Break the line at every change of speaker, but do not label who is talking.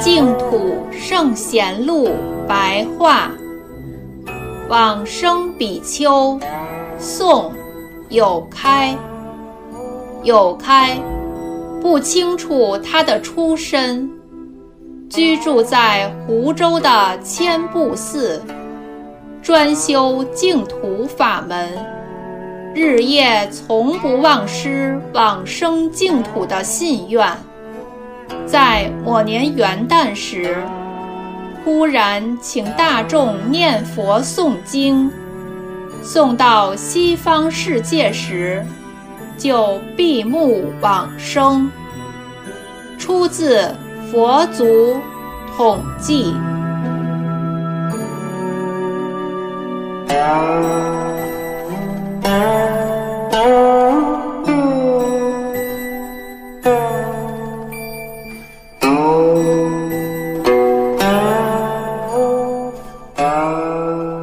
净土圣贤录白话，往生比丘，宋，有开。有开，不清楚他的出身，居住在湖州的千步寺，专修净土法门，日夜从不忘失往生净土的信愿。在某年元旦时，忽然请大众念佛诵经，诵到西方世界时，就闭目往生。出自《佛祖统记》。Música